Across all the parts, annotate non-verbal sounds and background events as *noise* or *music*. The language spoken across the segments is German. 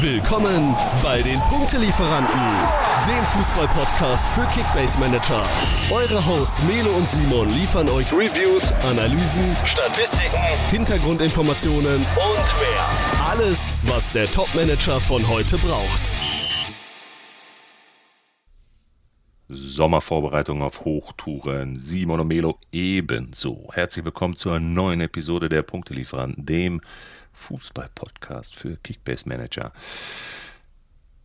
Willkommen bei den Punktelieferanten, dem Fußball-Podcast für Kickbase Manager. Eure Hosts Melo und Simon liefern euch Reviews, Analysen, Statistiken, Hintergrundinformationen und mehr. Alles, was der Top-Manager von heute braucht. Sommervorbereitung auf Hochtouren. Simon und Melo ebenso. Herzlich willkommen zur neuen Episode der Punktelieferanten, dem Fußball-Podcast für Kickbase Manager.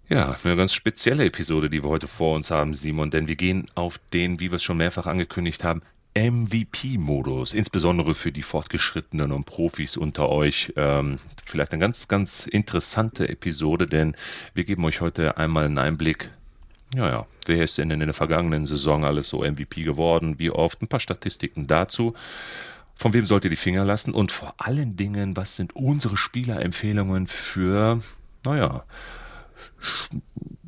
Ja, eine ganz spezielle Episode, die wir heute vor uns haben, Simon, denn wir gehen auf den, wie wir es schon mehrfach angekündigt haben, MVP-Modus, insbesondere für die Fortgeschrittenen und Profis unter euch. Ähm, vielleicht eine ganz, ganz interessante Episode, denn wir geben euch heute einmal einen Einblick. Ja, ja, wer ist denn in der vergangenen Saison alles so MVP geworden? Wie oft? Ein paar Statistiken dazu. Von wem sollt ihr die Finger lassen? Und vor allen Dingen, was sind unsere Spielerempfehlungen für, naja,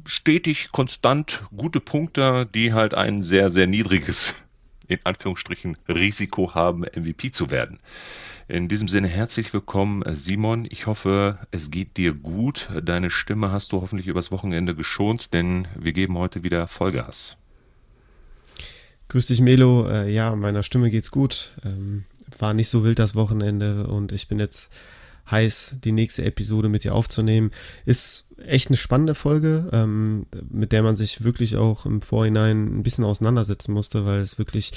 stetig, konstant gute Punkte, die halt ein sehr, sehr niedriges, in Anführungsstrichen, Risiko haben, MVP zu werden. In diesem Sinne herzlich willkommen, Simon. Ich hoffe, es geht dir gut. Deine Stimme hast du hoffentlich übers Wochenende geschont, denn wir geben heute wieder Vollgas. Grüß dich, Melo. Äh, ja, meiner Stimme geht's gut. Ähm, war nicht so wild das Wochenende und ich bin jetzt heiß, die nächste Episode mit dir aufzunehmen. Ist echt eine spannende Folge, ähm, mit der man sich wirklich auch im Vorhinein ein bisschen auseinandersetzen musste, weil es wirklich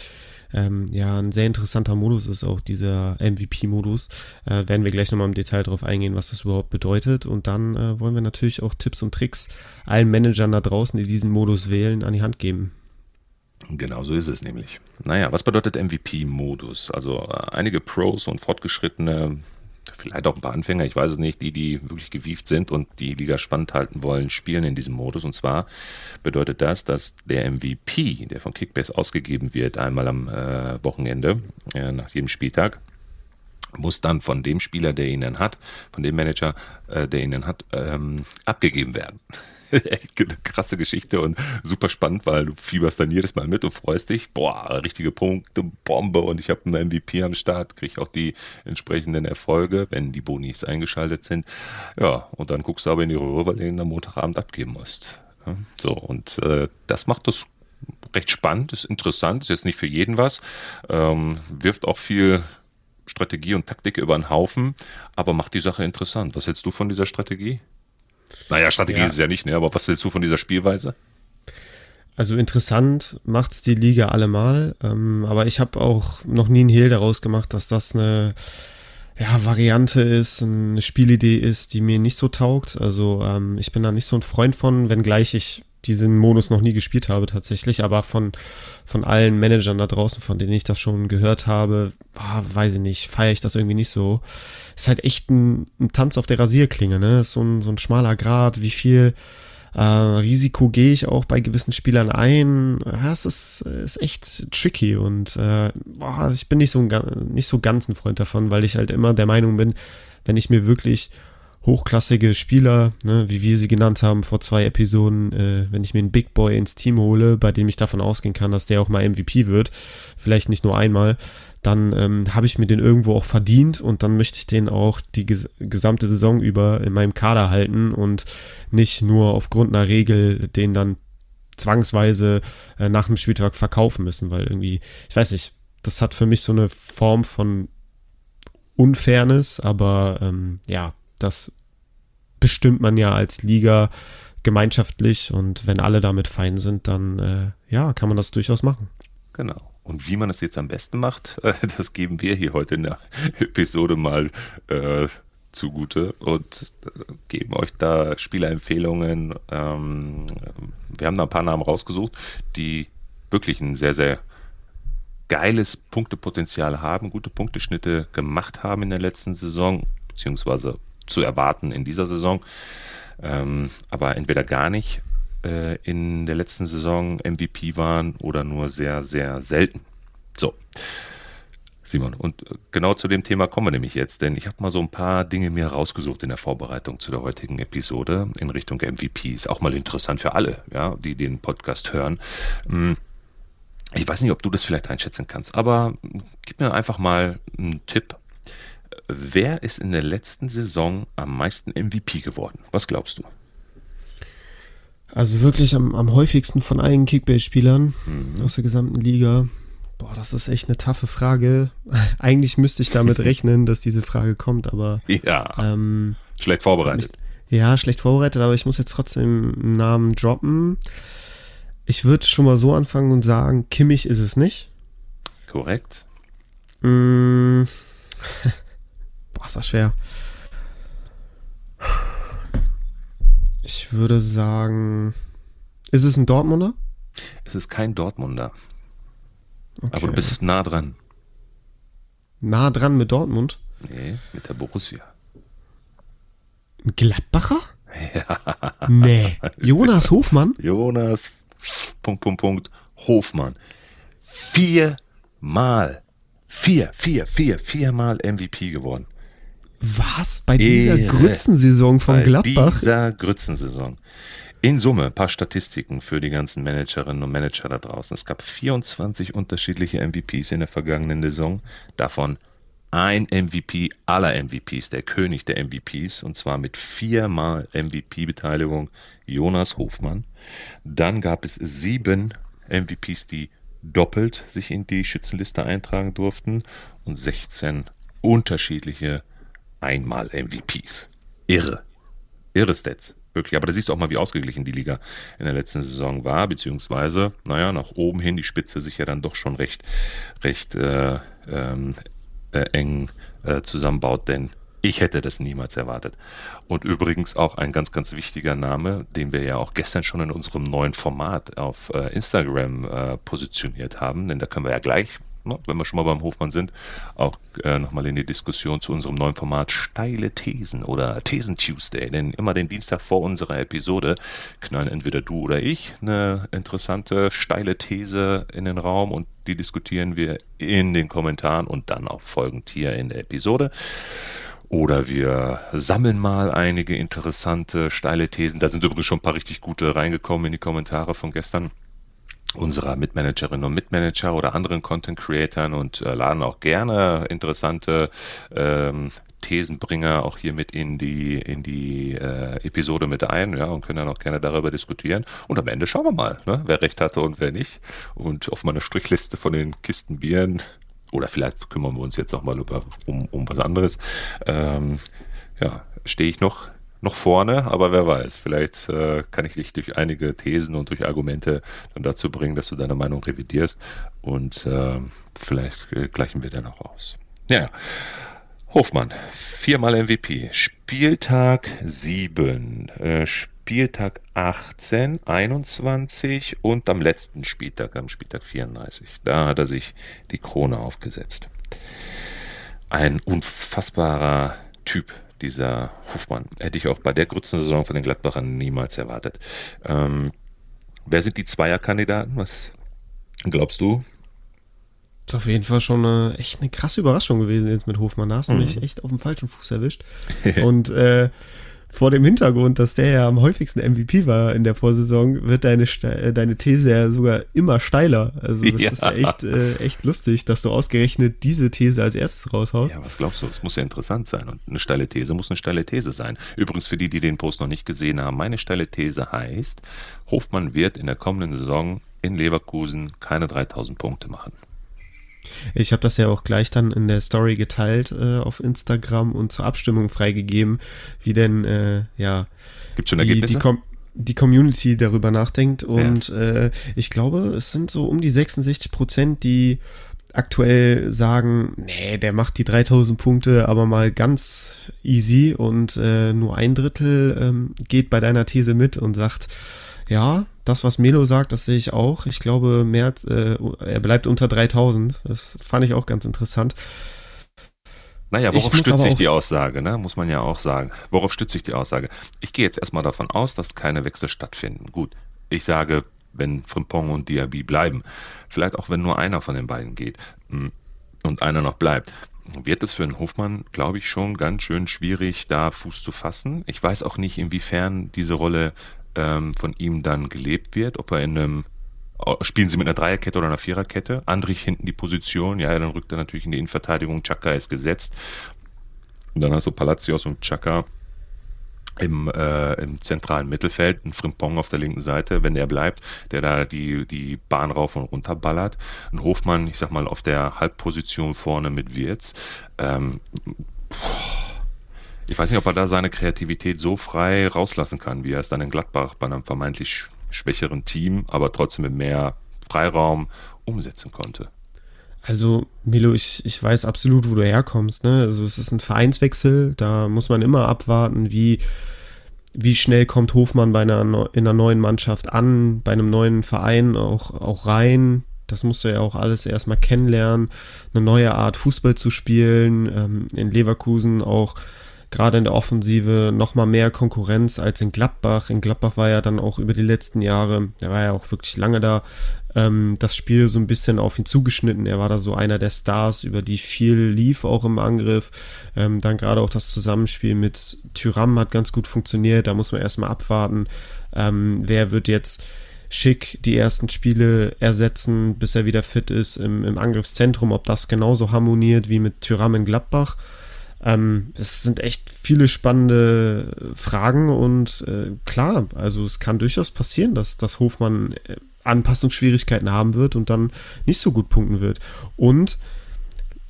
ähm, ja ein sehr interessanter Modus ist, auch dieser MVP-Modus. Äh, werden wir gleich nochmal im Detail darauf eingehen, was das überhaupt bedeutet. Und dann äh, wollen wir natürlich auch Tipps und Tricks allen Managern da draußen, die diesen Modus wählen, an die Hand geben. Genau so ist es nämlich. Naja, was bedeutet MVP-Modus? Also äh, einige Pros und Fortgeschrittene, vielleicht auch ein paar Anfänger, ich weiß es nicht, die, die wirklich gewieft sind und die Liga spannend halten wollen, spielen in diesem Modus. Und zwar bedeutet das, dass der MVP, der von Kickbase ausgegeben wird, einmal am äh, Wochenende, äh, nach jedem Spieltag, muss dann von dem Spieler, der ihn dann hat, von dem Manager, äh, der ihn dann hat, ähm, abgegeben werden. *laughs* echt eine krasse Geschichte und super spannend, weil du fieberst dann jedes Mal mit und freust dich. Boah, richtige Punkte, Bombe und ich habe einen MVP am Start, kriege auch die entsprechenden Erfolge, wenn die Bonis eingeschaltet sind. Ja, und dann guckst du aber in die Röhre, weil du ihn am Montagabend abgeben musst. So, und äh, das macht das recht spannend, ist interessant, ist jetzt nicht für jeden was, ähm, wirft auch viel Strategie und Taktik über den Haufen, aber macht die Sache interessant. Was hältst du von dieser Strategie? Naja, Strategie ja. ist es ja nicht, ne? aber was willst du von dieser Spielweise? Also interessant macht's die Liga allemal, ähm, aber ich habe auch noch nie einen Hehl daraus gemacht, dass das eine ja, Variante ist, eine Spielidee ist, die mir nicht so taugt. Also ähm, ich bin da nicht so ein Freund von, wenngleich ich diesen Modus noch nie gespielt habe tatsächlich, aber von, von allen Managern da draußen, von denen ich das schon gehört habe, ah, weiß ich nicht, feiere ich das irgendwie nicht so. Ist halt echt ein, ein Tanz auf der Rasierklinge, ne? Ist so ein, so ein schmaler Grad, wie viel äh, Risiko gehe ich auch bei gewissen Spielern ein. Ja, es ist, ist echt tricky und äh, boah, ich bin nicht so, ein, nicht so ganz ein Freund davon, weil ich halt immer der Meinung bin, wenn ich mir wirklich hochklassige Spieler, ne, wie wir sie genannt haben vor zwei Episoden, äh, wenn ich mir einen Big Boy ins Team hole, bei dem ich davon ausgehen kann, dass der auch mal MVP wird, vielleicht nicht nur einmal, dann ähm, habe ich mir den irgendwo auch verdient und dann möchte ich den auch die ges gesamte Saison über in meinem Kader halten und nicht nur aufgrund einer Regel den dann zwangsweise äh, nach dem Spieltag verkaufen müssen, weil irgendwie, ich weiß nicht, das hat für mich so eine Form von Unfairness, aber ähm, ja, das bestimmt man ja als Liga gemeinschaftlich und wenn alle damit fein sind, dann äh, ja, kann man das durchaus machen. Genau. Und wie man es jetzt am besten macht, *laughs* äh, das geben wir hier heute in der Episode mal äh, zugute und äh, geben euch da Spielerempfehlungen. Ähm, wir haben da ein paar Namen rausgesucht, die wirklich ein sehr, sehr geiles Punktepotenzial haben, gute Punkteschnitte gemacht haben in der letzten Saison, beziehungsweise zu erwarten in dieser Saison. Ähm, aber entweder gar nicht äh, in der letzten Saison MVP waren oder nur sehr, sehr selten. So. Simon, und äh, genau zu dem Thema kommen wir nämlich jetzt, denn ich habe mal so ein paar Dinge mir rausgesucht in der Vorbereitung zu der heutigen Episode in Richtung MVP. Ist auch mal interessant für alle, ja, die den Podcast hören. Hm, ich weiß nicht, ob du das vielleicht einschätzen kannst, aber gib mir einfach mal einen Tipp wer ist in der letzten Saison am meisten MVP geworden? Was glaubst du? Also wirklich am, am häufigsten von allen Kickbase-Spielern mhm. aus der gesamten Liga. Boah, das ist echt eine taffe Frage. *laughs* Eigentlich müsste ich damit rechnen, dass diese Frage kommt, aber. Ja. Ähm, schlecht vorbereitet. Mich, ja, schlecht vorbereitet, aber ich muss jetzt trotzdem einen Namen droppen. Ich würde schon mal so anfangen und sagen, Kimmich ist es nicht. Korrekt. Mm. *laughs* Boah, ist das schwer. Ich würde sagen, ist es ein Dortmunder? Es ist kein Dortmunder. Okay. Aber du bist nah dran. Nah dran mit Dortmund? Nee, mit der Borussia. Ein Gladbacher? Ja. Nee. Jonas *laughs* Hofmann? Jonas, Punkt, Punkt, Punkt, Hofmann. Viermal. Vier, vier, vier, viermal MVP geworden. Was? Bei dieser Grützensaison von Gladbach? Bei dieser Grützensaison. In Summe ein paar Statistiken für die ganzen Managerinnen und Manager da draußen. Es gab 24 unterschiedliche MVPs in der vergangenen Saison, davon ein MVP aller MVPs, der König der MVPs, und zwar mit viermal MVP-Beteiligung Jonas Hofmann. Dann gab es sieben MVPs, die doppelt sich in die Schützenliste eintragen durften und 16 unterschiedliche einmal MVPs. Irre. Irre Stats. Wirklich. Aber da siehst du auch mal, wie ausgeglichen die Liga in der letzten Saison war, beziehungsweise, naja, nach oben hin die Spitze sich ja dann doch schon recht, recht äh, ähm, äh, eng äh, zusammenbaut, denn ich hätte das niemals erwartet. Und übrigens auch ein ganz, ganz wichtiger Name, den wir ja auch gestern schon in unserem neuen Format auf äh, Instagram äh, positioniert haben, denn da können wir ja gleich ne, wenn wir schon mal beim Hofmann sind, auch äh, nochmal in die Diskussion zu unserem neuen Format Steile Thesen oder Thesen Tuesday. Denn immer den Dienstag vor unserer Episode knallen entweder du oder ich eine interessante, steile These in den Raum und die diskutieren wir in den Kommentaren und dann auch folgend hier in der Episode. Oder wir sammeln mal einige interessante, steile Thesen. Da sind übrigens schon ein paar richtig gute reingekommen in die Kommentare von gestern unserer Mitmanagerinnen und Mitmanager oder anderen Content Creatern und äh, laden auch gerne interessante ähm, Thesenbringer auch hier mit in die in die äh, Episode mit ein, ja, und können dann auch gerne darüber diskutieren. Und am Ende schauen wir mal, ne, wer recht hatte und wer nicht. Und auf meiner Strichliste von den Kisten Bieren oder vielleicht kümmern wir uns jetzt noch mal über, um, um was anderes. Ähm, ja, stehe ich noch noch vorne, aber wer weiß, vielleicht äh, kann ich dich durch einige Thesen und durch Argumente dann dazu bringen, dass du deine Meinung revidierst und äh, vielleicht äh, gleichen wir dann auch aus. Ja, Hofmann, viermal MVP, Spieltag 7, äh, Spieltag 18, 21 und am letzten Spieltag, am Spieltag 34. Da hat er sich die Krone aufgesetzt. Ein unfassbarer Typ, dieser Hofmann. Hätte ich auch bei der Grützensaison von den Gladbachern niemals erwartet. Ähm, wer sind die Zweierkandidaten? Was glaubst du? Das ist auf jeden Fall schon eine, echt eine krasse Überraschung gewesen jetzt mit Hofmann. Da hast du mhm. mich echt auf dem falschen Fuß erwischt. *laughs* Und äh, vor dem Hintergrund, dass der ja am häufigsten MVP war in der Vorsaison, wird deine, äh, deine These ja sogar immer steiler. Also das ja. ist ja echt, äh, echt lustig, dass du ausgerechnet diese These als erstes raushaust. Ja, was glaubst du? Es muss ja interessant sein. Und eine steile These muss eine steile These sein. Übrigens für die, die den Post noch nicht gesehen haben, meine steile These heißt, Hofmann wird in der kommenden Saison in Leverkusen keine 3000 Punkte machen. Ich habe das ja auch gleich dann in der Story geteilt äh, auf Instagram und zur Abstimmung freigegeben, wie denn äh, ja Gibt schon die, die, Com die Community darüber nachdenkt. Und ja. äh, ich glaube, es sind so um die 66 Prozent, die aktuell sagen, nee, der macht die 3000 Punkte aber mal ganz easy und äh, nur ein Drittel ähm, geht bei deiner These mit und sagt, ja, das, was Melo sagt, das sehe ich auch. Ich glaube, März, äh, er bleibt unter 3000. Das fand ich auch ganz interessant. Naja, worauf stützt sich die Aussage, ne? muss man ja auch sagen. Worauf stützt sich die Aussage? Ich gehe jetzt erstmal davon aus, dass keine Wechsel stattfinden. Gut, ich sage, wenn Frimpong und Diaby bleiben, vielleicht auch wenn nur einer von den beiden geht hm, und einer noch bleibt, wird es für einen Hofmann, glaube ich, schon ganz schön schwierig, da Fuß zu fassen. Ich weiß auch nicht, inwiefern diese Rolle ähm, von ihm dann gelebt wird, ob er in einem Spielen sie mit einer Dreierkette oder einer Viererkette? Andrich hinten die Position, ja, dann rückt er natürlich in die Innenverteidigung, Chaka ist gesetzt. Und dann hast du Palacios und Chaka im, äh, im zentralen Mittelfeld, ein Frimpong auf der linken Seite, wenn der bleibt, der da die, die Bahn rauf und runter ballert. Ein Hofmann, ich sag mal, auf der Halbposition vorne mit Wirtz. Ähm, ich weiß nicht, ob er da seine Kreativität so frei rauslassen kann, wie er es dann in Gladbach bei einem vermeintlich schwächeren Team, aber trotzdem mit mehr Freiraum umsetzen konnte. Also, Milo, ich, ich weiß absolut, wo du herkommst. Ne? Also, es ist ein Vereinswechsel. Da muss man immer abwarten, wie, wie schnell kommt Hofmann bei einer, in einer neuen Mannschaft an, bei einem neuen Verein auch, auch rein. Das musst du ja auch alles erstmal kennenlernen, eine neue Art Fußball zu spielen. Ähm, in Leverkusen auch gerade in der Offensive nochmal mehr Konkurrenz als in Gladbach. In Gladbach war ja dann auch über die letzten Jahre, er war ja auch wirklich lange da, ähm, das Spiel so ein bisschen auf ihn zugeschnitten. Er war da so einer der Stars, über die viel lief auch im Angriff. Ähm, dann gerade auch das Zusammenspiel mit Tyram hat ganz gut funktioniert. Da muss man erstmal abwarten, ähm, wer wird jetzt schick die ersten Spiele ersetzen, bis er wieder fit ist im, im Angriffszentrum, ob das genauso harmoniert wie mit Tyram in Gladbach. Ähm, es sind echt viele spannende Fragen und äh, klar, also es kann durchaus passieren, dass, dass Hofmann äh, Anpassungsschwierigkeiten haben wird und dann nicht so gut punkten wird. Und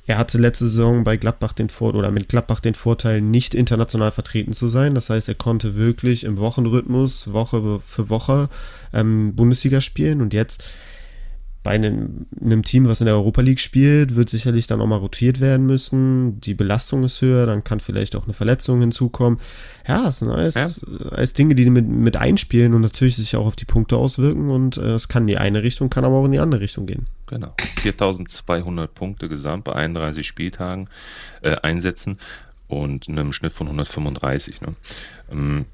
er hatte letzte Saison bei Gladbach den Vorteil oder mit Gladbach den Vorteil, nicht international vertreten zu sein. Das heißt, er konnte wirklich im Wochenrhythmus, Woche für Woche, ähm, Bundesliga spielen und jetzt bei einem, einem, Team, was in der Europa League spielt, wird sicherlich dann auch mal rotiert werden müssen. Die Belastung ist höher, dann kann vielleicht auch eine Verletzung hinzukommen. Ja, es sind alles, ja. alles Dinge, die mit, mit einspielen und natürlich sich auch auf die Punkte auswirken und äh, es kann in die eine Richtung, kann aber auch in die andere Richtung gehen. Genau. 4200 Punkte gesamt bei 31 Spieltagen äh, einsetzen und einem Schnitt von 135. Ne? Ähm,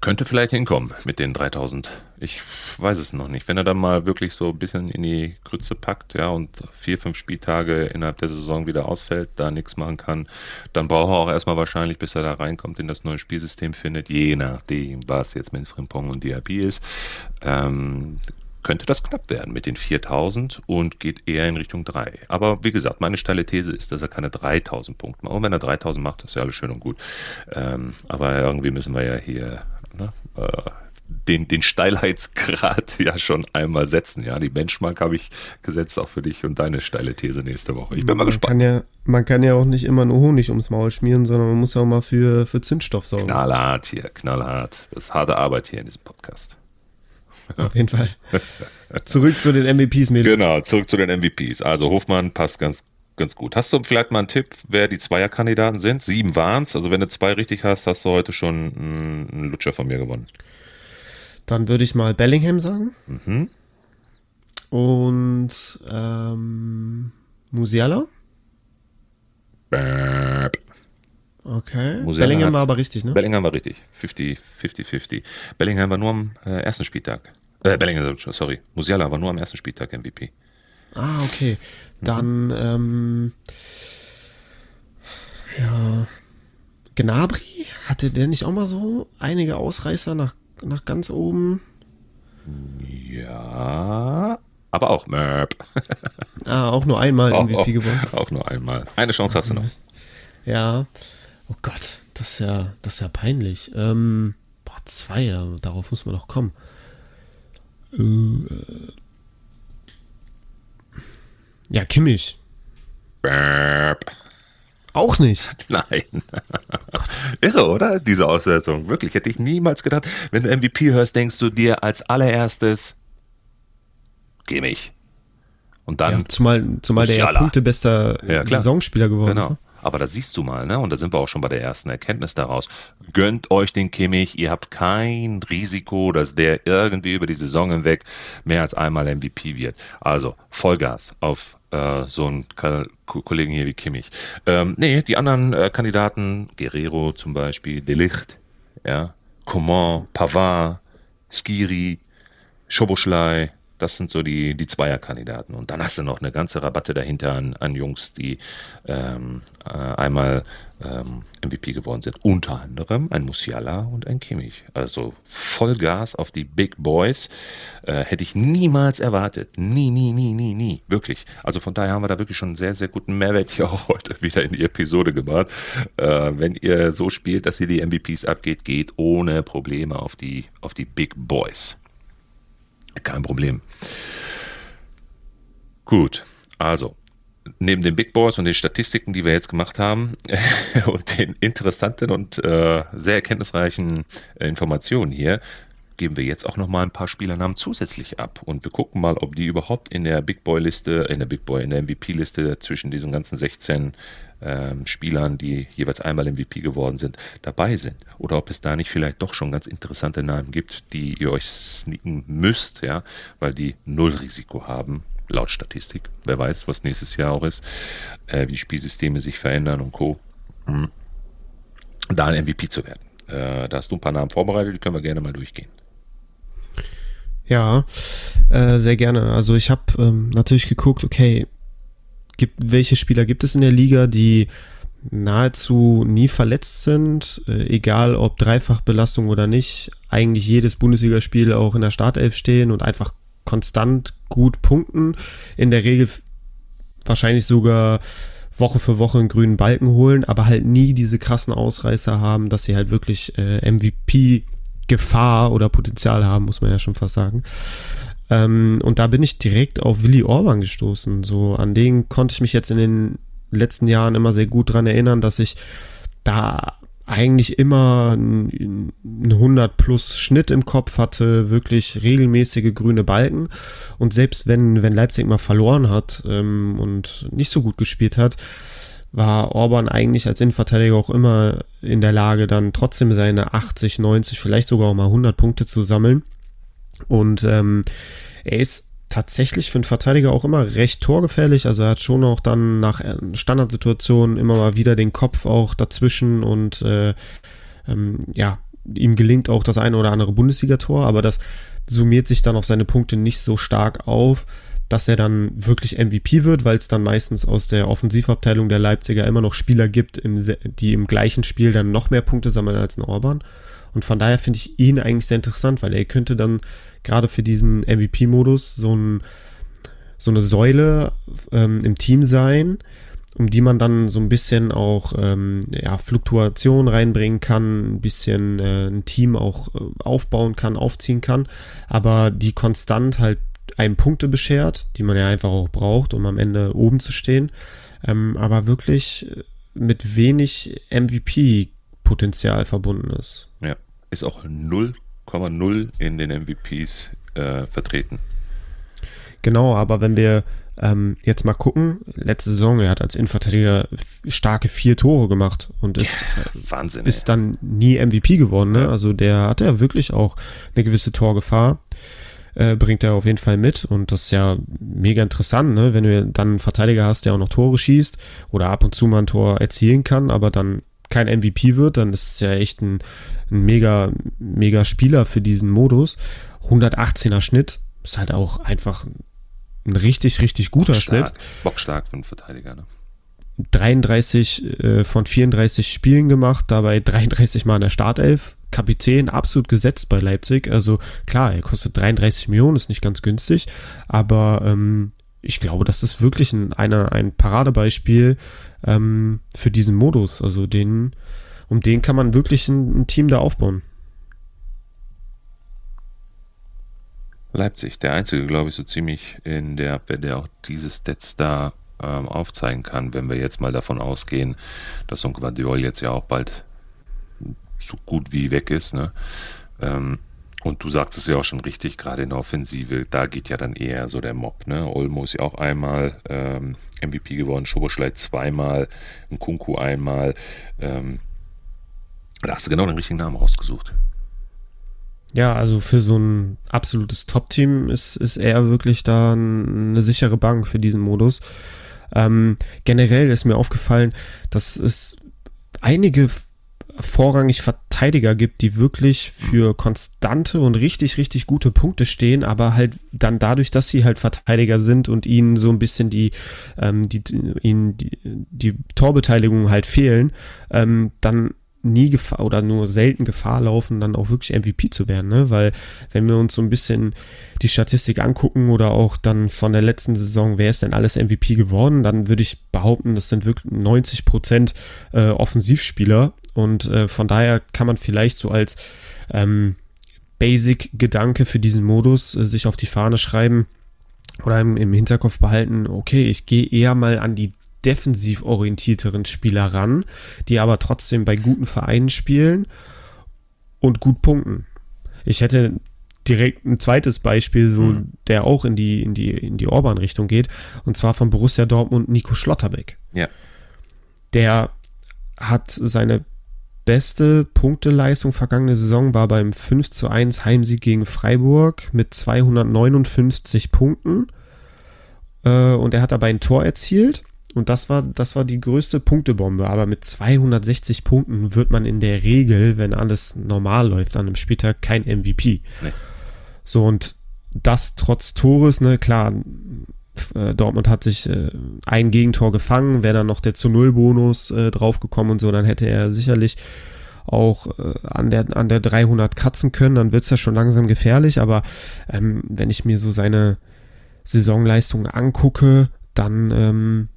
könnte vielleicht hinkommen mit den 3000. Ich weiß es noch nicht. Wenn er dann mal wirklich so ein bisschen in die Grütze packt, ja, und vier, fünf Spieltage innerhalb der Saison wieder ausfällt, da nichts machen kann, dann braucht er auch erstmal wahrscheinlich, bis er da reinkommt, in das neue Spielsystem findet, je nachdem, was jetzt mit Frimpong und DRP ist. Ähm, könnte das knapp werden mit den 4000 und geht eher in Richtung 3. Aber wie gesagt, meine steile These ist, dass er keine 3000 Punkte macht. Und wenn er 3000 macht, ist ja alles schön und gut. Ähm, aber irgendwie müssen wir ja hier ne, äh, den, den Steilheitsgrad *laughs* ja schon einmal setzen. Ja, die Benchmark habe ich gesetzt auch für dich und deine steile These nächste Woche. Ich bin mal man gespannt. Kann ja, man kann ja auch nicht immer nur Honig ums Maul schmieren, sondern man muss ja auch mal für, für Zündstoff sorgen. Knallhart hier, knallhart. Das ist harte Arbeit hier in diesem Podcast. Auf jeden Fall. Zurück zu den MVPs, Mädels. Genau, zurück zu den MVPs. Also Hofmann passt ganz, ganz gut. Hast du vielleicht mal einen Tipp, wer die Zweierkandidaten sind? Sieben waren es. Also wenn du zwei richtig hast, hast du heute schon einen Lutscher von mir gewonnen. Dann würde ich mal Bellingham sagen. Mhm. Und ähm, Musiala. Bäb. Okay. Musiala Bellingham hat, war aber richtig, ne? Bellingham war richtig. 50, 50, 50. Bellingham war nur am äh, ersten Spieltag. Äh, Bellingham, sorry. Musiala war nur am ersten Spieltag MVP. Ah, okay. Dann, mhm. ähm, ja. Gnabry? Hatte der nicht auch mal so einige Ausreißer nach, nach ganz oben? Ja, aber auch Möp. *laughs* ah, auch nur einmal MVP auch, gewonnen. Auch nur einmal. Eine Chance hast du noch. Ja. Oh Gott, das ist ja, das ist ja peinlich. Ähm, boah, zwei, darauf muss man doch kommen. Äh, ja, Kimmich. Burp. Auch nicht. *laughs* Nein. Irre, oder? Diese Auswertung. Wirklich, hätte ich niemals gedacht. Wenn du MVP hörst, denkst du dir als allererstes, Kimmich. Und dann. Ja, zumal, zumal der ja punktebester ja, Saisonspieler geworden genau. ist. Ne? Aber da siehst du mal, ne? Und da sind wir auch schon bei der ersten Erkenntnis daraus. Gönnt euch den Kimmich. Ihr habt kein Risiko, dass der irgendwie über die Saison hinweg mehr als einmal MVP wird. Also Vollgas auf äh, so einen K Kollegen hier wie Kimmich. Ähm, nee, die anderen äh, Kandidaten, Guerrero zum Beispiel, Delicht, ja, Coman, Pavard, Skiri, Schoboschlei, Das sind so die, die Zweierkandidaten. Und dann hast du noch eine ganze Rabatte dahinter an, an Jungs, die ähm, äh, einmal ähm, MVP geworden sind. Unter anderem ein Musiala und ein Kimmich. Also Vollgas auf die Big Boys. Äh, hätte ich niemals erwartet. Nie, nie, nie, nie, nie. Wirklich. Also von daher haben wir da wirklich schon einen sehr, sehr guten Mehrwert hier auch heute wieder in die Episode gemacht. Äh, wenn ihr so spielt, dass ihr die MVPs abgeht, geht ohne Probleme auf die, auf die Big Boys. Kein Problem. Gut, also neben den Big Boys und den Statistiken, die wir jetzt gemacht haben *laughs* und den interessanten und äh, sehr erkenntnisreichen äh, Informationen hier, geben wir jetzt auch noch mal ein paar Spielernamen zusätzlich ab und wir gucken mal, ob die überhaupt in der Big Boy Liste, in der Big Boy, in der MVP Liste zwischen diesen ganzen 16 ähm, Spielern, die jeweils einmal MVP geworden sind, dabei sind. Oder ob es da nicht vielleicht doch schon ganz interessante Namen gibt, die ihr euch sneaken müsst, ja, weil die null Risiko haben, laut Statistik. Wer weiß, was nächstes Jahr auch ist, äh, wie Spielsysteme sich verändern und Co. Mhm. Da ein MVP zu werden. Äh, da hast du ein paar Namen vorbereitet, die können wir gerne mal durchgehen. Ja, äh, sehr gerne. Also ich habe ähm, natürlich geguckt, okay, gibt, welche Spieler gibt es in der Liga, die nahezu nie verletzt sind, äh, egal ob Dreifachbelastung oder nicht, eigentlich jedes Bundesligaspiel auch in der Startelf stehen und einfach konstant gut punkten, in der Regel wahrscheinlich sogar Woche für Woche einen grünen Balken holen, aber halt nie diese krassen Ausreißer haben, dass sie halt wirklich äh, MVP Gefahr oder Potenzial haben, muss man ja schon fast sagen. Ähm, und da bin ich direkt auf Willy Orban gestoßen. So, an den konnte ich mich jetzt in den letzten Jahren immer sehr gut dran erinnern, dass ich da eigentlich immer einen 100 plus Schnitt im Kopf hatte, wirklich regelmäßige grüne Balken. Und selbst wenn, wenn Leipzig mal verloren hat ähm, und nicht so gut gespielt hat, war Orban eigentlich als Innenverteidiger auch immer in der Lage, dann trotzdem seine 80, 90, vielleicht sogar auch mal 100 Punkte zu sammeln. Und ähm, er ist tatsächlich für einen Verteidiger auch immer recht torgefährlich. Also er hat schon auch dann nach äh, Standardsituationen immer mal wieder den Kopf auch dazwischen und äh, ähm, ja, ihm gelingt auch das eine oder andere Bundesligator, aber das summiert sich dann auf seine Punkte nicht so stark auf dass er dann wirklich MVP wird, weil es dann meistens aus der Offensivabteilung der Leipziger immer noch Spieler gibt, im, die im gleichen Spiel dann noch mehr Punkte sammeln als ein Orban. Und von daher finde ich ihn eigentlich sehr interessant, weil er könnte dann gerade für diesen MVP-Modus so, ein, so eine Säule ähm, im Team sein, um die man dann so ein bisschen auch ähm, ja, Fluktuation reinbringen kann, ein bisschen äh, ein Team auch äh, aufbauen kann, aufziehen kann, aber die konstant halt einem Punkte beschert, die man ja einfach auch braucht, um am Ende oben zu stehen, ähm, aber wirklich mit wenig MVP-Potenzial verbunden ist. Ja, ist auch 0,0 in den MVPs äh, vertreten. Genau, aber wenn wir ähm, jetzt mal gucken, letzte Saison, er hat als Innenverteidiger starke vier Tore gemacht und ist, Wahnsinn, ist dann nie MVP geworden. Ne? Also der hatte ja wirklich auch eine gewisse Torgefahr äh, bringt er auf jeden Fall mit und das ist ja mega interessant, ne? wenn du dann einen Verteidiger hast, der auch noch Tore schießt oder ab und zu mal ein Tor erzielen kann, aber dann kein MVP wird, dann ist es ja echt ein, ein mega, mega Spieler für diesen Modus. 118er Schnitt ist halt auch einfach ein richtig, richtig guter Bockstark, Schnitt. Bockstark für einen Verteidiger, ne? 33 äh, von 34 Spielen gemacht, dabei 33 Mal in der Startelf Kapitän absolut gesetzt bei Leipzig. Also klar, er kostet 33 Millionen, ist nicht ganz günstig, aber ähm, ich glaube, das ist wirklich ein, eine, ein Paradebeispiel ähm, für diesen Modus. Also den, um den kann man wirklich ein, ein Team da aufbauen. Leipzig, der einzige, glaube ich, so ziemlich in der Abwehr, der auch diese Stats da ähm, aufzeigen kann, wenn wir jetzt mal davon ausgehen, dass so ein Guardiol jetzt ja auch bald so gut wie weg ist. Ne? Ähm, und du sagst es ja auch schon richtig, gerade in der Offensive, da geht ja dann eher so der Mob. Ne? Olmo ist ja auch einmal ähm, MVP geworden, Schoboschleit zweimal, Nkunku einmal. Ähm, da hast du genau den richtigen Namen rausgesucht. Ja, also für so ein absolutes Top-Team ist, ist er wirklich da eine sichere Bank für diesen Modus. Ähm, generell ist mir aufgefallen, dass es einige vorrangig Verteidiger gibt, die wirklich für konstante und richtig, richtig gute Punkte stehen, aber halt dann dadurch, dass sie halt Verteidiger sind und ihnen so ein bisschen die, ähm, die, ihnen die, die Torbeteiligung halt fehlen, ähm, dann nie Gefahr oder nur selten Gefahr laufen, dann auch wirklich MVP zu werden, ne? Weil wenn wir uns so ein bisschen die Statistik angucken oder auch dann von der letzten Saison, wer ist denn alles MVP geworden, dann würde ich behaupten, das sind wirklich 90 Prozent äh, Offensivspieler und äh, von daher kann man vielleicht so als ähm, Basic-Gedanke für diesen Modus äh, sich auf die Fahne schreiben oder im, im Hinterkopf behalten, okay, ich gehe eher mal an die defensiv orientierteren Spieler ran, die aber trotzdem bei guten Vereinen spielen und gut punkten. Ich hätte direkt ein zweites Beispiel, so mhm. der auch in die in die in die Orban-Richtung geht, und zwar von Borussia Dortmund Nico Schlotterbeck. Ja. Der hat seine beste Punkteleistung vergangene Saison war beim 5 zu 1 Heimsieg gegen Freiburg mit 259 Punkten. Äh, und er hat dabei ein Tor erzielt. Und das war, das war die größte Punktebombe. Aber mit 260 Punkten wird man in der Regel, wenn alles normal läuft, an einem Spieltag kein MVP. Nee. So, und das trotz Tores, ne, klar, äh, Dortmund hat sich äh, ein Gegentor gefangen, wäre dann noch der zu Null Bonus äh, draufgekommen und so, dann hätte er sicherlich auch äh, an der an der 300 kratzen können, dann wird's ja schon langsam gefährlich, aber ähm, wenn ich mir so seine Saisonleistung angucke, dann ähm,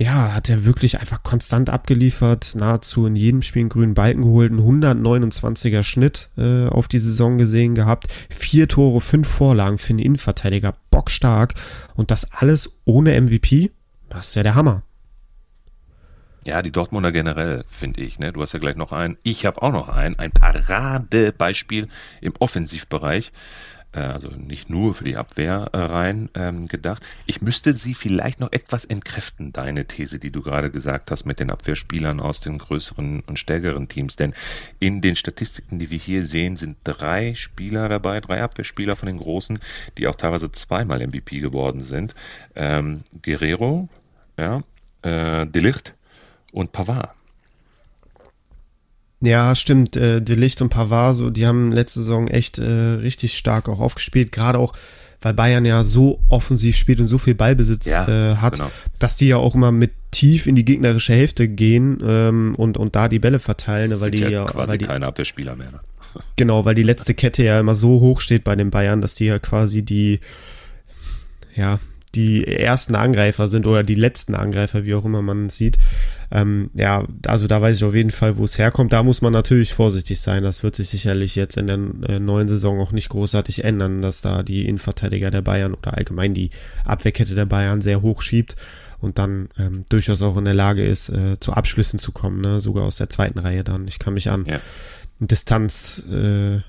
ja, hat er wirklich einfach konstant abgeliefert, nahezu in jedem Spiel einen grünen Balken geholt, einen 129er Schnitt äh, auf die Saison gesehen gehabt, vier Tore, fünf Vorlagen für einen Innenverteidiger, bockstark und das alles ohne MVP, das ist ja der Hammer. Ja, die Dortmunder generell, finde ich. Ne? Du hast ja gleich noch einen. Ich habe auch noch einen. Ein Paradebeispiel im Offensivbereich. Äh, also nicht nur für die Abwehr äh, rein ähm, gedacht. Ich müsste sie vielleicht noch etwas entkräften, deine These, die du gerade gesagt hast mit den Abwehrspielern aus den größeren und stärkeren Teams. Denn in den Statistiken, die wir hier sehen, sind drei Spieler dabei, drei Abwehrspieler von den Großen, die auch teilweise zweimal MVP geworden sind. Ähm, Guerrero, ja, äh, Delicht und Pavard. Ja, stimmt. Äh, Delicht und Pavard, so, die haben letzte Saison echt äh, richtig stark auch aufgespielt. Gerade auch, weil Bayern ja so offensiv spielt und so viel Ballbesitz ja, äh, hat, genau. dass die ja auch immer mit tief in die gegnerische Hälfte gehen ähm, und, und da die Bälle verteilen, weil die ja quasi weil die, keine Abwehrspieler mehr. Ne? *laughs* Genau, weil die letzte Kette ja immer so hoch steht bei den Bayern, dass die ja quasi die ja die ersten Angreifer sind oder die letzten Angreifer, wie auch immer man es sieht. Ähm, ja, also da weiß ich auf jeden Fall, wo es herkommt. Da muss man natürlich vorsichtig sein. Das wird sich sicherlich jetzt in der äh, neuen Saison auch nicht großartig ändern, dass da die Innenverteidiger der Bayern oder allgemein die Abwehrkette der Bayern sehr hoch schiebt und dann ähm, durchaus auch in der Lage ist, äh, zu Abschlüssen zu kommen, ne? sogar aus der zweiten Reihe dann. Ich kann mich an ja. Distanz, äh,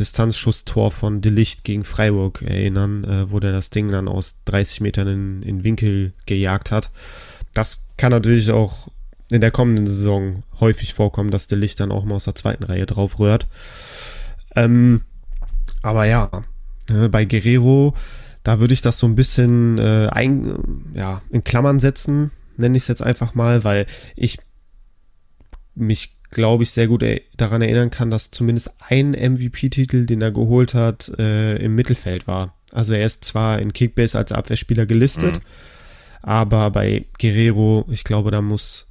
Distanzschusstor von Delicht gegen Freiburg erinnern, äh, wo der das Ding dann aus 30 Metern in, in Winkel gejagt hat. Das kann natürlich auch in der kommenden Saison häufig vorkommen, dass der Licht dann auch mal aus der zweiten Reihe drauf rührt. Ähm, aber ja, äh, bei Guerrero, da würde ich das so ein bisschen äh, ein, ja, in Klammern setzen, nenne ich es jetzt einfach mal, weil ich mich, glaube ich, sehr gut er daran erinnern kann, dass zumindest ein MVP-Titel, den er geholt hat, äh, im Mittelfeld war. Also er ist zwar in Kickbase als Abwehrspieler gelistet, mhm. aber bei Guerrero, ich glaube, da muss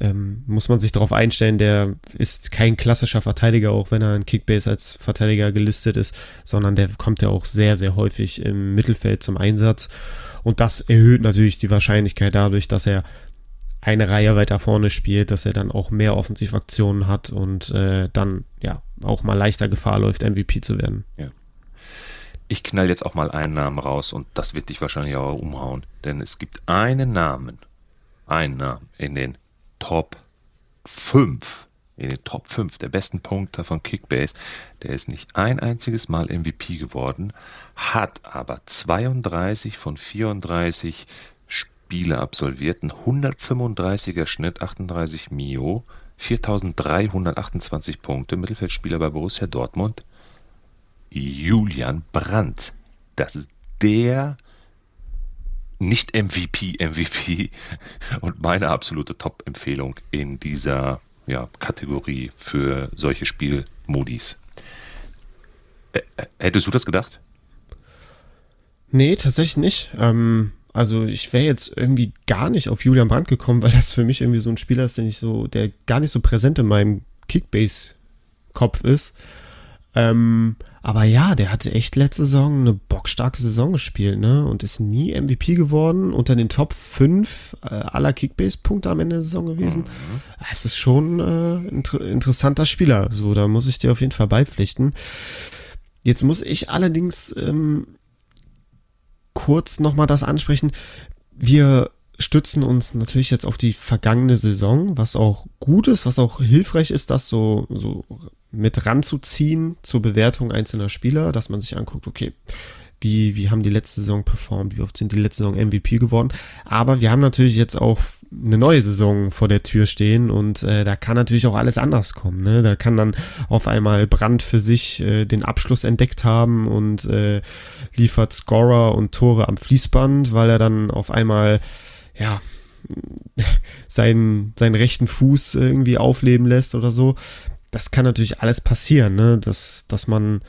ähm, muss man sich darauf einstellen, der ist kein klassischer Verteidiger, auch wenn er in Kickbase als Verteidiger gelistet ist, sondern der kommt ja auch sehr, sehr häufig im Mittelfeld zum Einsatz. Und das erhöht natürlich die Wahrscheinlichkeit dadurch, dass er eine Reihe weiter vorne spielt, dass er dann auch mehr Offensivaktionen hat und äh, dann ja auch mal leichter Gefahr läuft, MVP zu werden. Ja. Ich knall jetzt auch mal einen Namen raus und das wird dich wahrscheinlich auch umhauen, denn es gibt einen Namen, einen Namen in den Top 5, in den Top 5 der besten Punkte von Kickbase. Der ist nicht ein einziges Mal MVP geworden, hat aber 32 von 34 Spiele absolviert, ein 135er Schnitt, 38 Mio, 4328 Punkte, Mittelfeldspieler bei Borussia Dortmund. Julian Brandt. Das ist der nicht MVP, MVP *laughs* und meine absolute Top-Empfehlung in dieser ja, Kategorie für solche Spielmodis. Hättest du das gedacht? Nee, tatsächlich nicht. Ähm, also ich wäre jetzt irgendwie gar nicht auf Julian Brandt gekommen, weil das für mich irgendwie so ein Spieler ist, der nicht so, der gar nicht so präsent in meinem Kickbase-Kopf ist. Ähm, aber ja, der hatte echt letzte Saison eine bockstarke Saison gespielt, ne? Und ist nie MVP geworden, unter den Top 5 äh, aller Kickbase-Punkte am Ende der Saison gewesen. Mhm. Es ist schon äh, inter interessanter Spieler. So, da muss ich dir auf jeden Fall beipflichten. Jetzt muss ich allerdings ähm, kurz nochmal das ansprechen. Wir stützen uns natürlich jetzt auf die vergangene Saison, was auch gut ist, was auch hilfreich ist, das so, so mit ranzuziehen zur Bewertung einzelner Spieler, dass man sich anguckt, okay, wie, wie haben die letzte Saison performt, wie oft sind die letzte Saison MVP geworden. Aber wir haben natürlich jetzt auch eine neue Saison vor der Tür stehen und äh, da kann natürlich auch alles anders kommen. Ne? Da kann dann auf einmal Brand für sich äh, den Abschluss entdeckt haben und äh, liefert Scorer und Tore am Fließband, weil er dann auf einmal ja seinen, seinen rechten Fuß irgendwie aufleben lässt oder so das kann natürlich alles passieren, ne? dass, dass man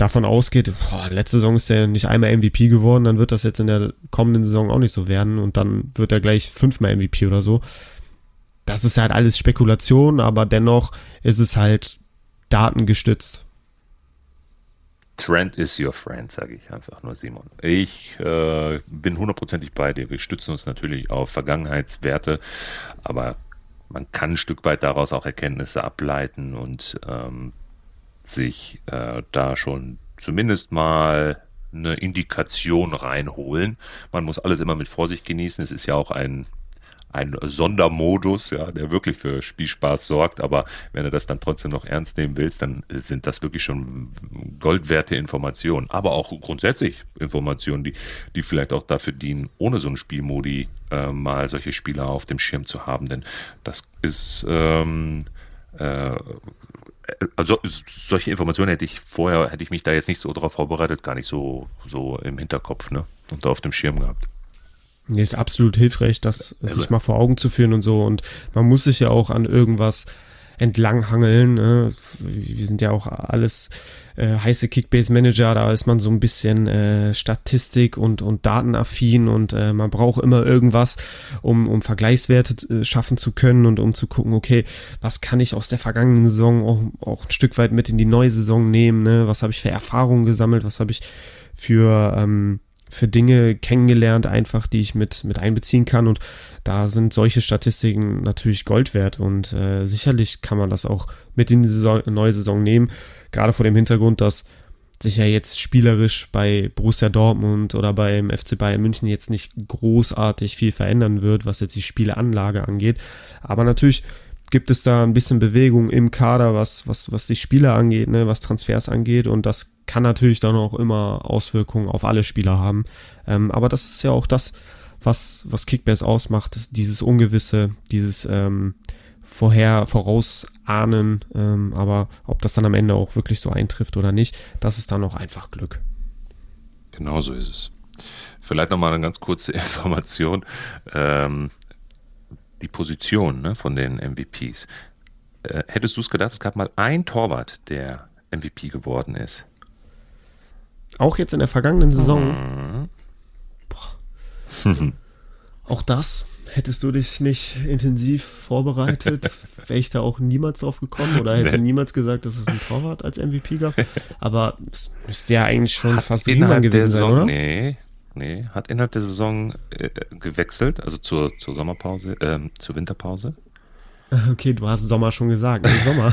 davon ausgeht, boah, letzte Saison ist er nicht einmal MVP geworden, dann wird das jetzt in der kommenden Saison auch nicht so werden und dann wird er gleich fünfmal MVP oder so. Das ist halt alles Spekulation, aber dennoch ist es halt datengestützt. Trend is your friend, sage ich einfach nur, Simon. Ich äh, bin hundertprozentig bei dir. Wir stützen uns natürlich auf Vergangenheitswerte, aber man kann ein Stück weit daraus auch Erkenntnisse ableiten und ähm, sich äh, da schon zumindest mal eine Indikation reinholen. Man muss alles immer mit Vorsicht genießen. Es ist ja auch ein ein Sondermodus, ja, der wirklich für Spielspaß sorgt. Aber wenn du das dann trotzdem noch ernst nehmen willst, dann sind das wirklich schon goldwerte Informationen. Aber auch grundsätzlich Informationen, die, die vielleicht auch dafür dienen, ohne so einen Spielmodi äh, mal solche Spieler auf dem Schirm zu haben. Denn das ist ähm, äh, also solche Informationen hätte ich vorher, hätte ich mich da jetzt nicht so darauf vorbereitet, gar nicht so, so im Hinterkopf, ne? Und auf dem Schirm gehabt. Nee, ist absolut hilfreich, das also, sich mal vor Augen zu führen und so. Und man muss sich ja auch an irgendwas entlanghangeln. Ne? Wir sind ja auch alles äh, heiße Kickbase-Manager, da ist man so ein bisschen äh, Statistik und, und datenaffin und äh, man braucht immer irgendwas, um, um Vergleichswerte äh, schaffen zu können und um zu gucken, okay, was kann ich aus der vergangenen Saison auch, auch ein Stück weit mit in die neue Saison nehmen, ne? was habe ich für Erfahrungen gesammelt, was habe ich für ähm, für Dinge kennengelernt, einfach, die ich mit, mit einbeziehen kann. Und da sind solche Statistiken natürlich Gold wert. Und äh, sicherlich kann man das auch mit in die Saison, neue Saison nehmen. Gerade vor dem Hintergrund, dass sich ja jetzt spielerisch bei Borussia Dortmund oder beim FC Bayern München jetzt nicht großartig viel verändern wird, was jetzt die Spieleanlage angeht. Aber natürlich gibt es da ein bisschen Bewegung im Kader, was, was, was die Spieler angeht, ne, was Transfers angeht. Und das kann natürlich dann auch immer Auswirkungen auf alle Spieler haben. Ähm, aber das ist ja auch das, was, was Kickbase ausmacht, dieses Ungewisse, dieses ähm, vorher vorausahnen. Ähm, aber ob das dann am Ende auch wirklich so eintrifft oder nicht, das ist dann auch einfach Glück. Genau so ist es. Vielleicht nochmal eine ganz kurze *laughs* Information. Ähm, die Position ne, von den MVPs. Äh, hättest du es gedacht, es gab mal ein Torwart, der MVP geworden ist? Auch jetzt in der vergangenen Saison. Mhm. auch das hättest du dich nicht intensiv vorbereitet, *laughs* wäre ich da auch niemals drauf gekommen oder hätte nee. niemals gesagt, dass es ein Torwart als MVP gab. *laughs* Aber es müsste ja eigentlich schon Hat fast Riemann gewesen sein, oder? Nee, Nee, hat innerhalb der Saison äh, gewechselt, also zur, zur Sommerpause, ähm, zur Winterpause. *laughs* Okay, du hast Sommer schon gesagt. Nee, Sommer.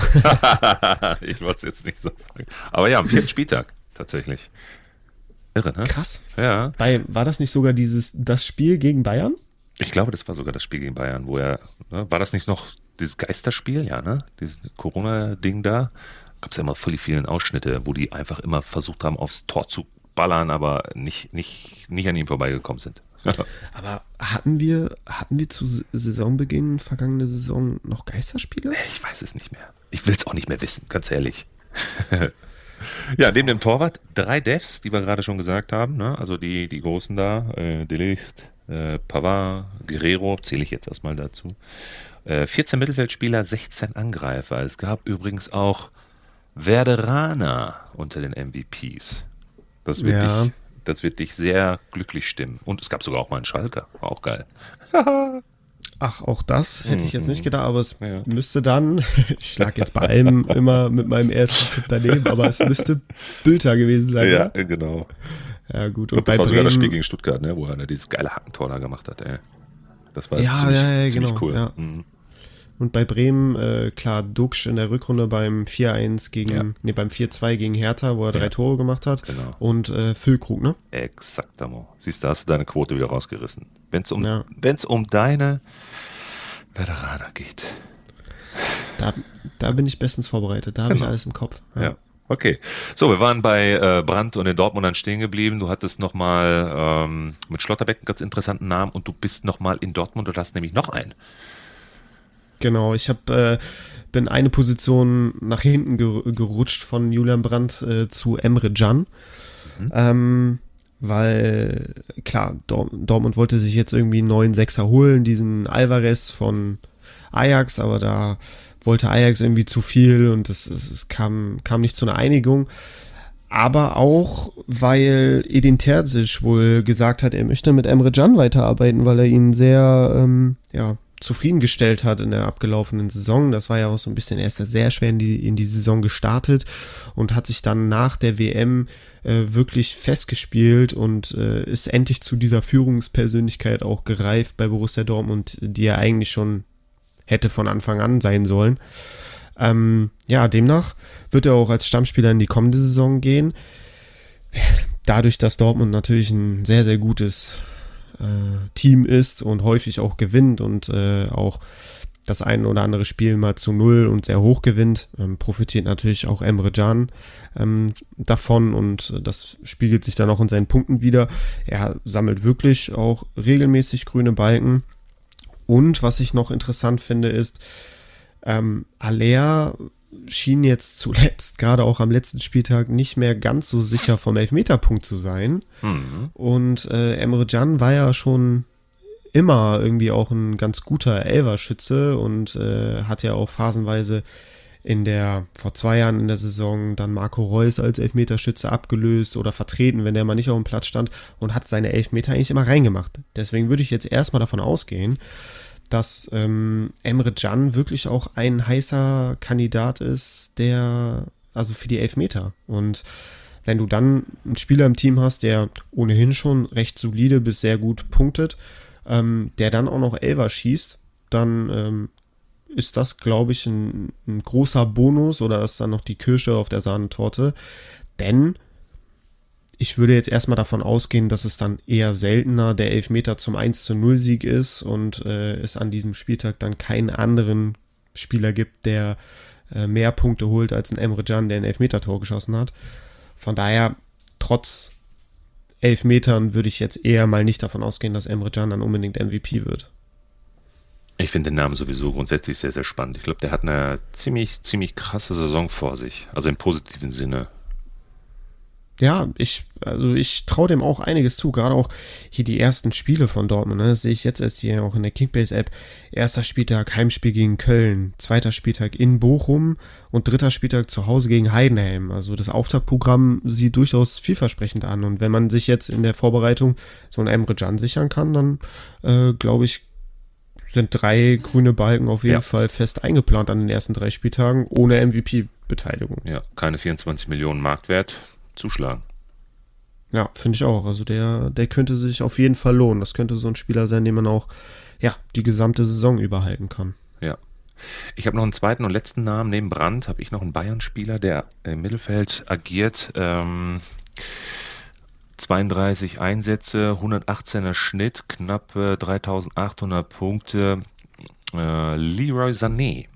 *laughs* ich wollte es jetzt nicht so sagen. Aber ja, am vierten Spieltag tatsächlich. Irre, ne? Krass. Ja. Bei, war das nicht sogar dieses das Spiel gegen Bayern? Ich glaube, das war sogar das Spiel gegen Bayern, wo er, ne, war das nicht noch dieses Geisterspiel, ja, ne? Dieses Corona-Ding da. Gab es ja immer voll die vielen Ausschnitte, wo die einfach immer versucht haben, aufs Tor zu ballern, aber nicht, nicht, nicht an ihm vorbeigekommen sind. *laughs* aber hatten wir, hatten wir zu Saisonbeginn, vergangene Saison, noch Geisterspiele? Ich weiß es nicht mehr. Ich will es auch nicht mehr wissen, ganz ehrlich. *laughs* ja, neben dem Torwart drei Devs, wie wir gerade schon gesagt haben. Ne? Also die, die Großen da, äh, Delicht, äh, Pavard, Guerrero, zähle ich jetzt erstmal dazu. Äh, 14 Mittelfeldspieler, 16 Angreifer. Es gab übrigens auch Werderaner unter den MVPs. Das wird, ja. dich, das wird dich sehr glücklich stimmen. Und es gab sogar auch mal einen Schalker. Auch geil. *laughs* Ach, auch das hätte ich jetzt nicht mhm. gedacht, aber es ja. müsste dann, *laughs* ich lag jetzt bei allem immer mit meinem ersten Tipp daneben, aber es müsste Bülter gewesen sein. Ja, oder? genau. Ja, gut. Und, und das war Bremen, sogar das Spiel gegen Stuttgart, ne, wo er dieses geile Hackentor da gemacht hat, ey. Das war ja, ziemlich, ja, ja, ziemlich genau, cool. Ja. Mhm. Und bei Bremen, äh, klar, Duxch in der Rückrunde beim 4-1 gegen, ja. nee, beim 4-2 gegen Hertha, wo er drei ja. Tore gemacht hat. Genau. Und äh, Füllkrug, ne? Exaktamo. Siehst du, hast du deine Quote wieder rausgerissen. Wenn es um, ja. Wenn's um deine Veteraner geht. Da, da bin ich bestens vorbereitet. Da habe genau. ich alles im Kopf. Ja. ja. Okay, so wir waren bei äh, Brandt und den Dortmundern stehen geblieben. Du hattest nochmal ähm, mit Schlotterbeck einen ganz interessanten Namen und du bist nochmal in Dortmund und hast nämlich noch einen. Genau, ich habe äh, bin eine Position nach hinten ger gerutscht von Julian Brandt äh, zu Emre Can. Mhm. Ähm, weil, klar, Dor Dortmund wollte sich jetzt irgendwie einen neuen Sechser holen, diesen Alvarez von Ajax, aber da wollte Ajax irgendwie zu viel und es, es, es kam, kam nicht zu einer Einigung. Aber auch, weil Edin Terzic wohl gesagt hat, er möchte mit Emre Can weiterarbeiten, weil er ihn sehr, ähm, ja, zufriedengestellt hat in der abgelaufenen Saison. Das war ja auch so ein bisschen erst sehr schwer in die, in die Saison gestartet und hat sich dann nach der WM äh, wirklich festgespielt und äh, ist endlich zu dieser Führungspersönlichkeit auch gereift bei Borussia Dortmund, die er eigentlich schon hätte von Anfang an sein sollen. Ähm, ja, demnach wird er auch als Stammspieler in die kommende Saison gehen. Dadurch, dass Dortmund natürlich ein sehr, sehr gutes Team ist und häufig auch gewinnt und äh, auch das ein oder andere Spiel mal zu null und sehr hoch gewinnt, ähm, profitiert natürlich auch Emre Can ähm, davon und das spiegelt sich dann auch in seinen Punkten wieder. Er sammelt wirklich auch regelmäßig grüne Balken. Und was ich noch interessant finde, ist, ähm, Alea schien jetzt zuletzt, gerade auch am letzten Spieltag, nicht mehr ganz so sicher vom Elfmeterpunkt zu sein. Mhm. Und äh, Emre Can war ja schon immer irgendwie auch ein ganz guter Elverschütze und äh, hat ja auch phasenweise in der, vor zwei Jahren in der Saison dann Marco Reus als Elfmeterschütze abgelöst oder vertreten, wenn der mal nicht auf dem Platz stand und hat seine Elfmeter eigentlich immer reingemacht. Deswegen würde ich jetzt erstmal davon ausgehen, dass ähm, Emre Can wirklich auch ein heißer Kandidat ist, der, also für die Elfmeter. Und wenn du dann einen Spieler im Team hast, der ohnehin schon recht solide bis sehr gut punktet, ähm, der dann auch noch Elver schießt, dann ähm, ist das, glaube ich, ein, ein, großer Bonus oder ist dann noch die Kirsche auf der Sahnetorte. Denn ich würde jetzt erstmal davon ausgehen, dass es dann eher seltener der Elfmeter zum 1 zu 0 Sieg ist und äh, es an diesem Spieltag dann keinen anderen Spieler gibt, der äh, mehr Punkte holt als ein Emre Can, der ein Elfmeter-Tor geschossen hat. Von daher, trotz Elfmetern würde ich jetzt eher mal nicht davon ausgehen, dass Emre Can dann unbedingt MVP wird. Ich finde den Namen sowieso grundsätzlich sehr, sehr spannend. Ich glaube, der hat eine ziemlich, ziemlich krasse Saison vor sich. Also im positiven Sinne ja, ich, also ich traue dem auch einiges zu, gerade auch hier die ersten Spiele von Dortmund, ne? das sehe ich jetzt erst hier auch in der Kickbase-App. Erster Spieltag Heimspiel gegen Köln, zweiter Spieltag in Bochum und dritter Spieltag zu Hause gegen Heidenheim. Also das Auftaktprogramm sieht durchaus vielversprechend an und wenn man sich jetzt in der Vorbereitung so ein Emre Can sichern kann, dann äh, glaube ich, sind drei grüne Balken auf jeden ja. Fall fest eingeplant an den ersten drei Spieltagen ohne MVP-Beteiligung. Ja, keine 24 Millionen Marktwert zuschlagen. Ja, finde ich auch. Also der, der könnte sich auf jeden Fall lohnen. Das könnte so ein Spieler sein, den man auch ja, die gesamte Saison überhalten kann. Ja. Ich habe noch einen zweiten und letzten Namen. Neben Brandt habe ich noch einen Bayern-Spieler, der im Mittelfeld agiert. Ähm, 32 Einsätze, 118er Schnitt, knapp 3800 Punkte. Äh, Leroy Sané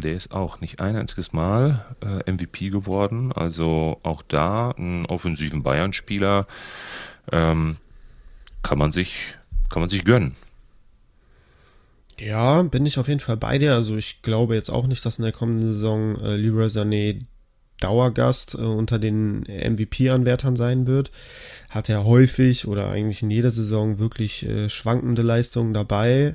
der ist auch nicht ein einziges Mal äh, MVP geworden. Also auch da einen offensiven Bayern-Spieler ähm, kann man sich kann man sich gönnen. Ja, bin ich auf jeden Fall bei dir. Also ich glaube jetzt auch nicht, dass in der kommenden Saison äh, Leroy Sané Dauergast äh, unter den MVP-Anwärtern sein wird. Hat er häufig oder eigentlich in jeder Saison wirklich äh, schwankende Leistungen dabei.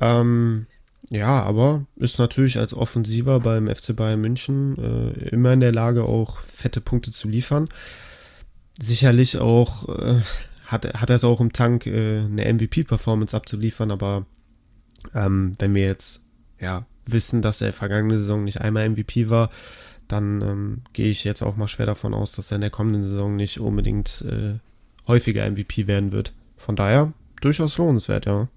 Ähm, Ja, aber ist natürlich als Offensiver beim FC Bayern München äh, immer in der Lage, auch fette Punkte zu liefern. Sicherlich auch äh, hat, hat er es auch im Tank, äh, eine MVP-Performance abzuliefern, aber ähm, wenn wir jetzt ja, wissen, dass er vergangene Saison nicht einmal MVP war, dann ähm, gehe ich jetzt auch mal schwer davon aus, dass er in der kommenden Saison nicht unbedingt äh, häufiger MVP werden wird. Von daher durchaus lohnenswert, ja.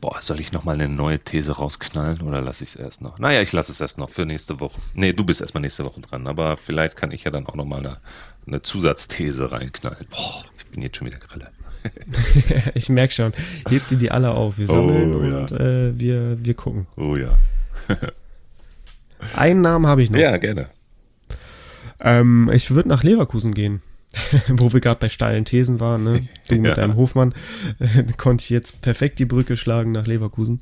Boah, soll ich nochmal eine neue These rausknallen oder lasse ich es erst noch? Naja, ich lasse es erst noch für nächste Woche. Nee, du bist erstmal nächste Woche dran, aber vielleicht kann ich ja dann auch nochmal eine, eine Zusatzthese reinknallen. Boah, ich bin jetzt schon wieder grille. *laughs* *laughs* ich merke schon. Hebt ihr die alle auf. Wir sammeln oh, ja. und äh, wir, wir gucken. Oh ja. *laughs* Einen Namen habe ich noch. Ja, gerne. Ähm, ich würde nach Leverkusen gehen. *laughs* Wo wir gerade bei steilen Thesen waren, ne? Du mit ja. deinem Hofmann äh, konnte ich jetzt perfekt die Brücke schlagen nach Leverkusen.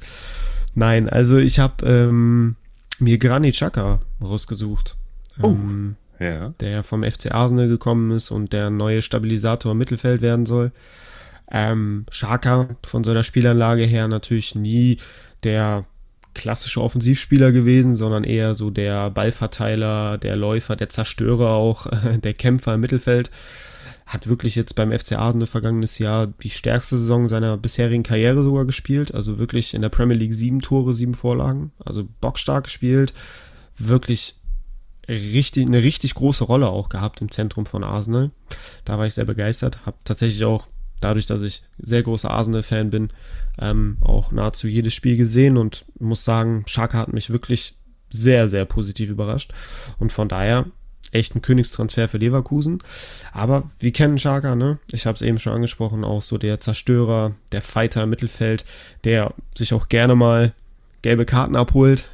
Nein, also ich habe ähm, mir Granit Xhaka rausgesucht. Oh. Ähm, ja. Der vom FC Arsenal gekommen ist und der neue Stabilisator im Mittelfeld werden soll. Ähm, Schaka von seiner Spielanlage her natürlich nie der klassische Offensivspieler gewesen, sondern eher so der Ballverteiler, der Läufer, der Zerstörer auch, *laughs* der Kämpfer im Mittelfeld. Hat wirklich jetzt beim FC Arsenal vergangenes Jahr die stärkste Saison seiner bisherigen Karriere sogar gespielt. Also wirklich in der Premier League sieben Tore, sieben Vorlagen. Also bockstark gespielt. Wirklich richtig, eine richtig große Rolle auch gehabt im Zentrum von Arsenal. Da war ich sehr begeistert. Hab tatsächlich auch dadurch, dass ich sehr großer Arsenal-Fan bin, ähm, auch nahezu jedes Spiel gesehen und muss sagen, Schaka hat mich wirklich sehr, sehr positiv überrascht. Und von daher echt ein Königstransfer für Leverkusen. Aber wir kennen Schaka, ne? Ich habe es eben schon angesprochen, auch so der Zerstörer, der Fighter im Mittelfeld, der sich auch gerne mal gelbe Karten abholt,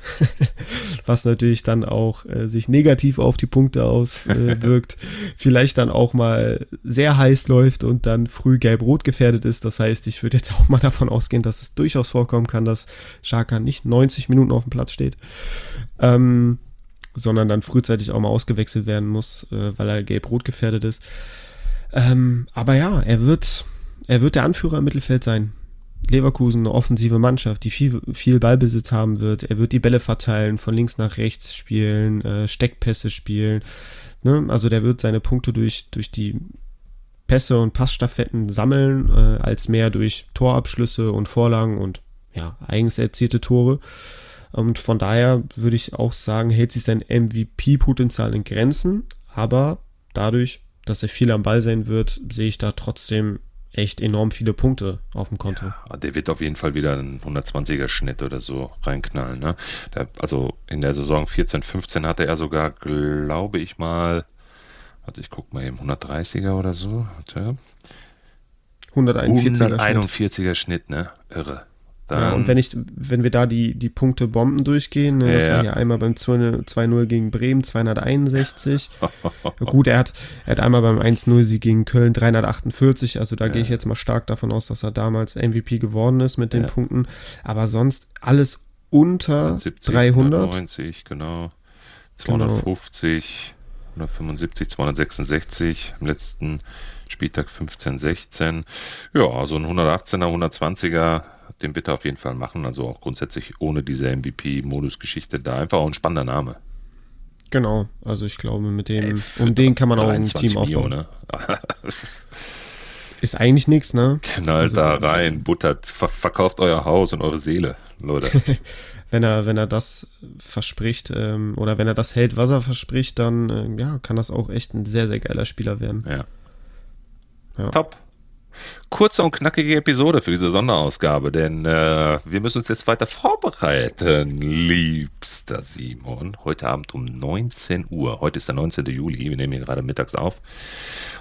*laughs* was natürlich dann auch äh, sich negativ auf die Punkte auswirkt, äh, *laughs* vielleicht dann auch mal sehr heiß läuft und dann früh gelb-rot gefährdet ist. Das heißt, ich würde jetzt auch mal davon ausgehen, dass es durchaus vorkommen kann, dass Shaka nicht 90 Minuten auf dem Platz steht, ähm, sondern dann frühzeitig auch mal ausgewechselt werden muss, äh, weil er gelb-rot gefährdet ist. Ähm, aber ja, er wird, er wird der Anführer im Mittelfeld sein. Leverkusen eine offensive Mannschaft, die viel, viel Ballbesitz haben wird. Er wird die Bälle verteilen, von links nach rechts spielen, äh, Steckpässe spielen. Ne? Also der wird seine Punkte durch, durch die Pässe und Passstaffetten sammeln, äh, als mehr durch Torabschlüsse und Vorlagen und ja, eigens erzielte Tore. Und von daher würde ich auch sagen, hält sich sein MVP-Potenzial in Grenzen, aber dadurch, dass er viel am Ball sein wird, sehe ich da trotzdem echt enorm viele Punkte auf dem Konto. Ja, der wird auf jeden Fall wieder einen 120er Schnitt oder so reinknallen. Ne? Der, also in der Saison 14, 15 hatte er sogar, glaube ich mal, warte, ich guck mal eben, 130er oder so. 141er, 141er Schnitt. Schnitt, ne? Irre. Ja, und wenn ich, wenn wir da die, die Punkte Bomben durchgehen, ne, das ja, war ja einmal beim 2-0 gegen Bremen 261. *laughs* Gut, er hat, er hat einmal beim 1-0-Sieg gegen Köln 348, also da ja. gehe ich jetzt mal stark davon aus, dass er damals MVP geworden ist mit den Punkten. Aber sonst alles unter 70, 300. 190, genau. 250, genau. 175, 266 im letzten Spieltag 15, 16. Ja, also ein 118er, 120er den er auf jeden Fall machen. Also auch grundsätzlich ohne diese MVP-Modus-Geschichte da einfach auch ein spannender Name. Genau, also ich glaube, mit dem, Ey, um den kann man auch ein Team aufbauen. Ne? Ist eigentlich nichts, ne? Knallt also, da rein, buttert, ver verkauft euer Haus und eure Seele, Leute. Wenn er, wenn er das verspricht ähm, oder wenn er das hält, was er verspricht, dann äh, ja, kann das auch echt ein sehr, sehr geiler Spieler werden. Ja. ja. Top kurze und knackige Episode für diese Sonderausgabe, denn äh, wir müssen uns jetzt weiter vorbereiten, liebster Simon. Heute Abend um 19 Uhr, heute ist der 19. Juli, wir nehmen hier gerade mittags auf.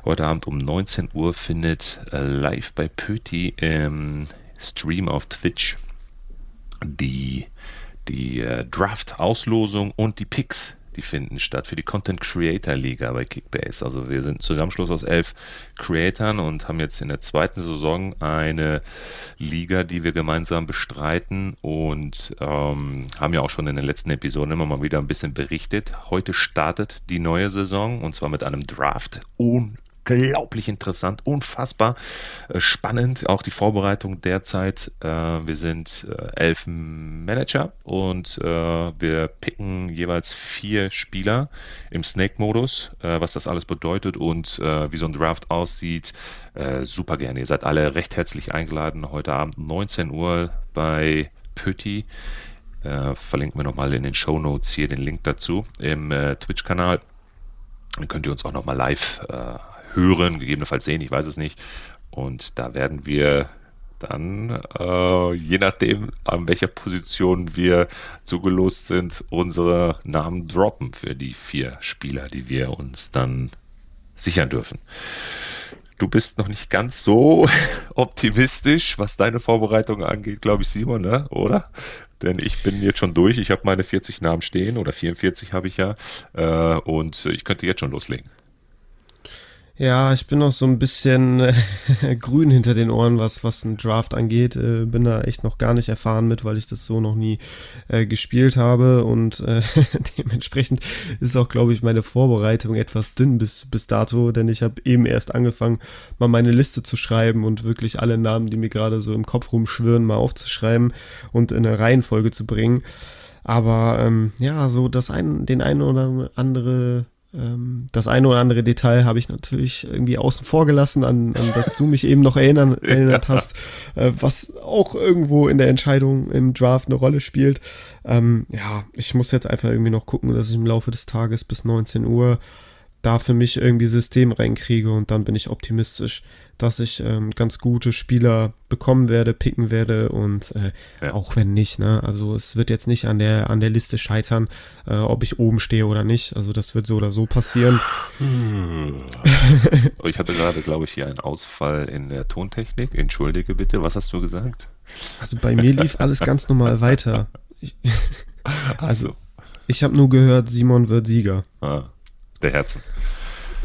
Heute Abend um 19 Uhr findet äh, live bei Pöti im Stream auf Twitch die, die äh, Draft-Auslosung und die Picks die finden statt für die Content Creator Liga bei Kickbase. Also wir sind Zusammenschluss aus elf Creatoren und haben jetzt in der zweiten Saison eine Liga, die wir gemeinsam bestreiten und ähm, haben ja auch schon in den letzten Episoden immer mal wieder ein bisschen berichtet. Heute startet die neue Saison und zwar mit einem Draft. Un unglaublich interessant, unfassbar äh, spannend. Auch die Vorbereitung derzeit. Äh, wir sind äh, elf Manager und wir picken jeweils vier Spieler im Snake-Modus, was das alles bedeutet und wie so ein Draft aussieht. super gerne. Ihr seid alle recht herzlich eingeladen. Heute Abend 19 Uhr bei Pötti. Verlinken wir nochmal in den Show Notes hier den Link dazu im Twitch-Kanal. Dann könnt ihr uns auch nochmal live äh, hören, gegebenenfalls sehen, ich weiß es nicht. Und da werden wir dann, äh, je nachdem, an welcher Position wir zugelost sind, unsere Namen droppen für die vier Spieler, die wir uns dann sichern dürfen. Du bist noch nicht ganz so *laughs* optimistisch, was deine Vorbereitung angeht, glaube ich, Simon, ne? oder? Denn ich bin jetzt schon durch. Ich habe meine 40 Namen stehen oder 44 habe ich ja. Äh, und ich könnte jetzt schon loslegen. Ja, ich bin noch so ein bisschen äh, *laughs* grün hinter den Ohren, was, was ein Draft angeht. Äh, bin da echt noch gar nicht erfahren mit, weil ich das so noch nie äh, gespielt habe. Und äh, *laughs* dementsprechend ist auch, glaube ich, meine Vorbereitung etwas dünn bis, bis dato, denn ich habe eben erst angefangen, mal meine Liste zu schreiben und wirklich alle Namen, die mir gerade so im Kopf rumschwirren, mal aufzuschreiben und in eine Reihenfolge zu bringen. Aber ähm, ja, so das ein, den einen oder andere das eine oder andere Detail habe ich natürlich irgendwie außen vor gelassen, an, an das du mich eben noch erinnern, *laughs* erinnert ja. hast, äh, was auch irgendwo in der Entscheidung im Draft eine Rolle spielt. Ähm, ja, ich muss jetzt einfach irgendwie noch gucken, dass ich im Laufe des Tages bis 19 Uhr da für mich irgendwie System reinkriege und dann bin ich optimistisch, dass ich ähm, ganz gute Spieler bekommen werde, picken werde und äh, ja. auch wenn nicht, ne? Also es wird jetzt nicht an der an der Liste scheitern, äh, ob ich oben stehe oder nicht. Also das wird so oder so passieren. Hm. *laughs* ich hatte gerade, glaube ich, hier einen Ausfall in der Tontechnik. Entschuldige bitte, was hast du gesagt? Also bei mir lief alles ganz normal weiter. Ich, also ich habe nur gehört, Simon wird Sieger. Ah, der Herzen.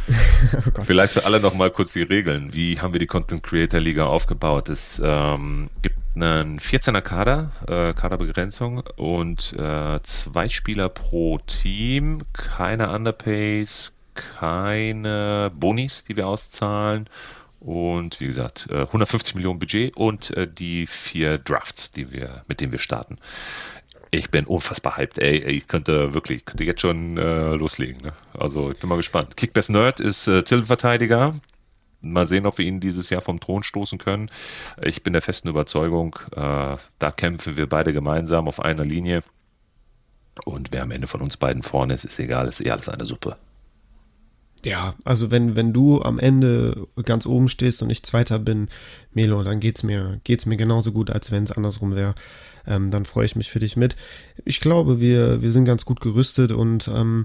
*laughs* oh Vielleicht für alle noch mal kurz die Regeln. Wie haben wir die Content Creator Liga aufgebaut? Es ähm, gibt einen 14er Kader, äh, Kaderbegrenzung und äh, zwei Spieler pro Team, keine Underpays, keine Bonis, die wir auszahlen und wie gesagt 150 äh, Millionen Budget und äh, die vier Drafts, die wir mit denen wir starten. Ich bin unfassbar hyped, ey. Ich könnte wirklich, könnte jetzt schon äh, loslegen. Ne? Also ich bin mal gespannt. Kickbass Nerd ist äh, Titelverteidiger. Mal sehen, ob wir ihn dieses Jahr vom Thron stoßen können. Ich bin der festen Überzeugung, äh, da kämpfen wir beide gemeinsam auf einer Linie. Und wer am Ende von uns beiden vorne ist, ist egal, ist eh alles eine Suppe. Ja, also wenn, wenn du am Ende ganz oben stehst und ich Zweiter bin, Melo, dann geht's mir, geht's mir genauso gut, als wenn es andersrum wäre. Ähm, dann freue ich mich für dich mit. Ich glaube, wir, wir sind ganz gut gerüstet und ähm,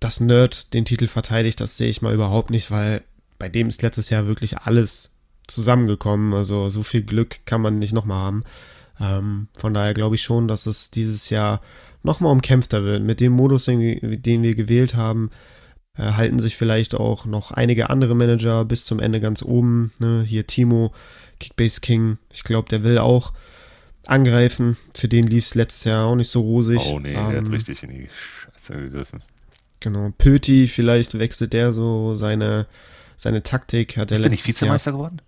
dass Nerd den Titel verteidigt, das sehe ich mal überhaupt nicht, weil bei dem ist letztes Jahr wirklich alles zusammengekommen. Also so viel Glück kann man nicht nochmal haben. Ähm, von daher glaube ich schon, dass es dieses Jahr nochmal umkämpfter wird. Mit dem Modus, den wir, den wir gewählt haben, halten sich vielleicht auch noch einige andere Manager bis zum Ende ganz oben. Ne? Hier Timo, Kickbase King, ich glaube, der will auch angreifen. Für den lief es letztes Jahr auch nicht so rosig. Oh nee, ähm, der hat ähm, richtig in die Scheiße gegriffen. Genau, Pöti, vielleicht wechselt der so seine, seine Taktik. Hat er ist der nicht Vizemeister Jahr, geworden?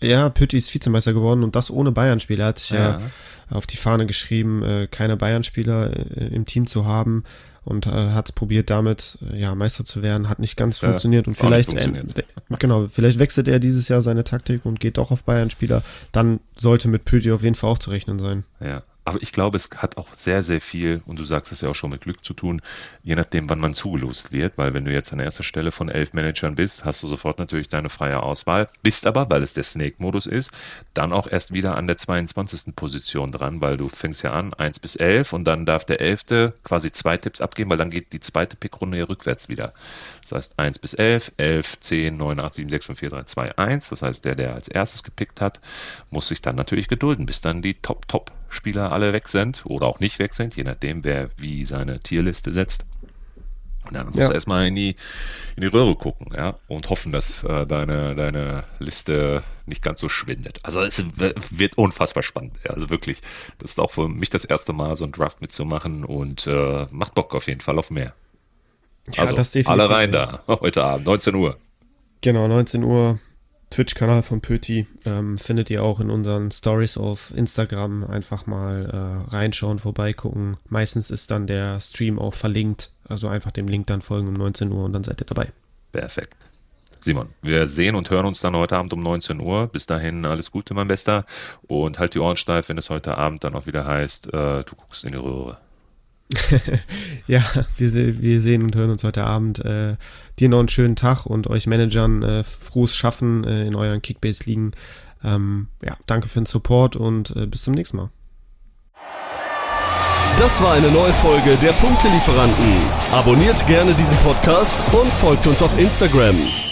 Ja, Pötti ist Vizemeister geworden und das ohne Bayern-Spieler. Er hat sich ja. ja, auf die Fahne geschrieben, äh, keine Bayern-Spieler äh, im Team zu haben und äh, hat es probiert, damit äh, ja Meister zu werden, hat nicht ganz ja, funktioniert und vielleicht funktioniert. Äh, genau, vielleicht wechselt er dieses Jahr seine Taktik und geht doch auf Bayern-Spieler. Dann sollte mit Pöti auf jeden Fall auch zu rechnen sein. Ja, aber ich glaube, es hat auch sehr, sehr viel, und du sagst es ja auch schon mit Glück zu tun, je nachdem, wann man zugelost wird, weil wenn du jetzt an erster Stelle von elf Managern bist, hast du sofort natürlich deine freie Auswahl, bist aber, weil es der Snake-Modus ist, dann auch erst wieder an der 22. Position dran, weil du fängst ja an, 1 bis 11 und dann darf der Elfte quasi zwei Tipps abgeben, weil dann geht die zweite Pickrunde ja rückwärts wieder. Das heißt 1 bis 11, 11, 10, 9, 8, 7, 6, 5, 4, 3, 2, 1. Das heißt, der, der als erstes gepickt hat, muss sich dann natürlich gedulden, bis dann die Top-Top-Spieler alle weg sind oder auch nicht weg sind, je nachdem, wer wie seine Tierliste setzt. Und dann musst ja. du erstmal in die, in die Röhre gucken, ja, und hoffen, dass äh, deine, deine Liste nicht ganz so schwindet. Also es wird unfassbar spannend. Also wirklich, das ist auch für mich das erste Mal, so ein Draft mitzumachen und äh, macht Bock auf jeden Fall auf mehr. Ja, also, das definitiv. Alle rein da, *laughs* heute Abend, 19 Uhr. Genau, 19 Uhr Twitch-Kanal von Pöti ähm, findet ihr auch in unseren Stories auf Instagram. Einfach mal äh, reinschauen, vorbeigucken. Meistens ist dann der Stream auch verlinkt. Also einfach dem Link dann folgen um 19 Uhr und dann seid ihr dabei. Perfekt. Simon, wir sehen und hören uns dann heute Abend um 19 Uhr. Bis dahin alles Gute, mein Bester. Und halt die Ohren steif, wenn es heute Abend dann auch wieder heißt, äh, du guckst in die Röhre. *laughs* ja, wir, se wir, sehen und hören uns heute Abend. Äh, dir noch einen schönen Tag und euch Managern äh, frohes Schaffen äh, in euren Kickbase-Ligen. Ähm, ja, danke für den Support und äh, bis zum nächsten Mal. Das war eine neue Folge der Punktelieferanten. Abonniert gerne diesen Podcast und folgt uns auf Instagram.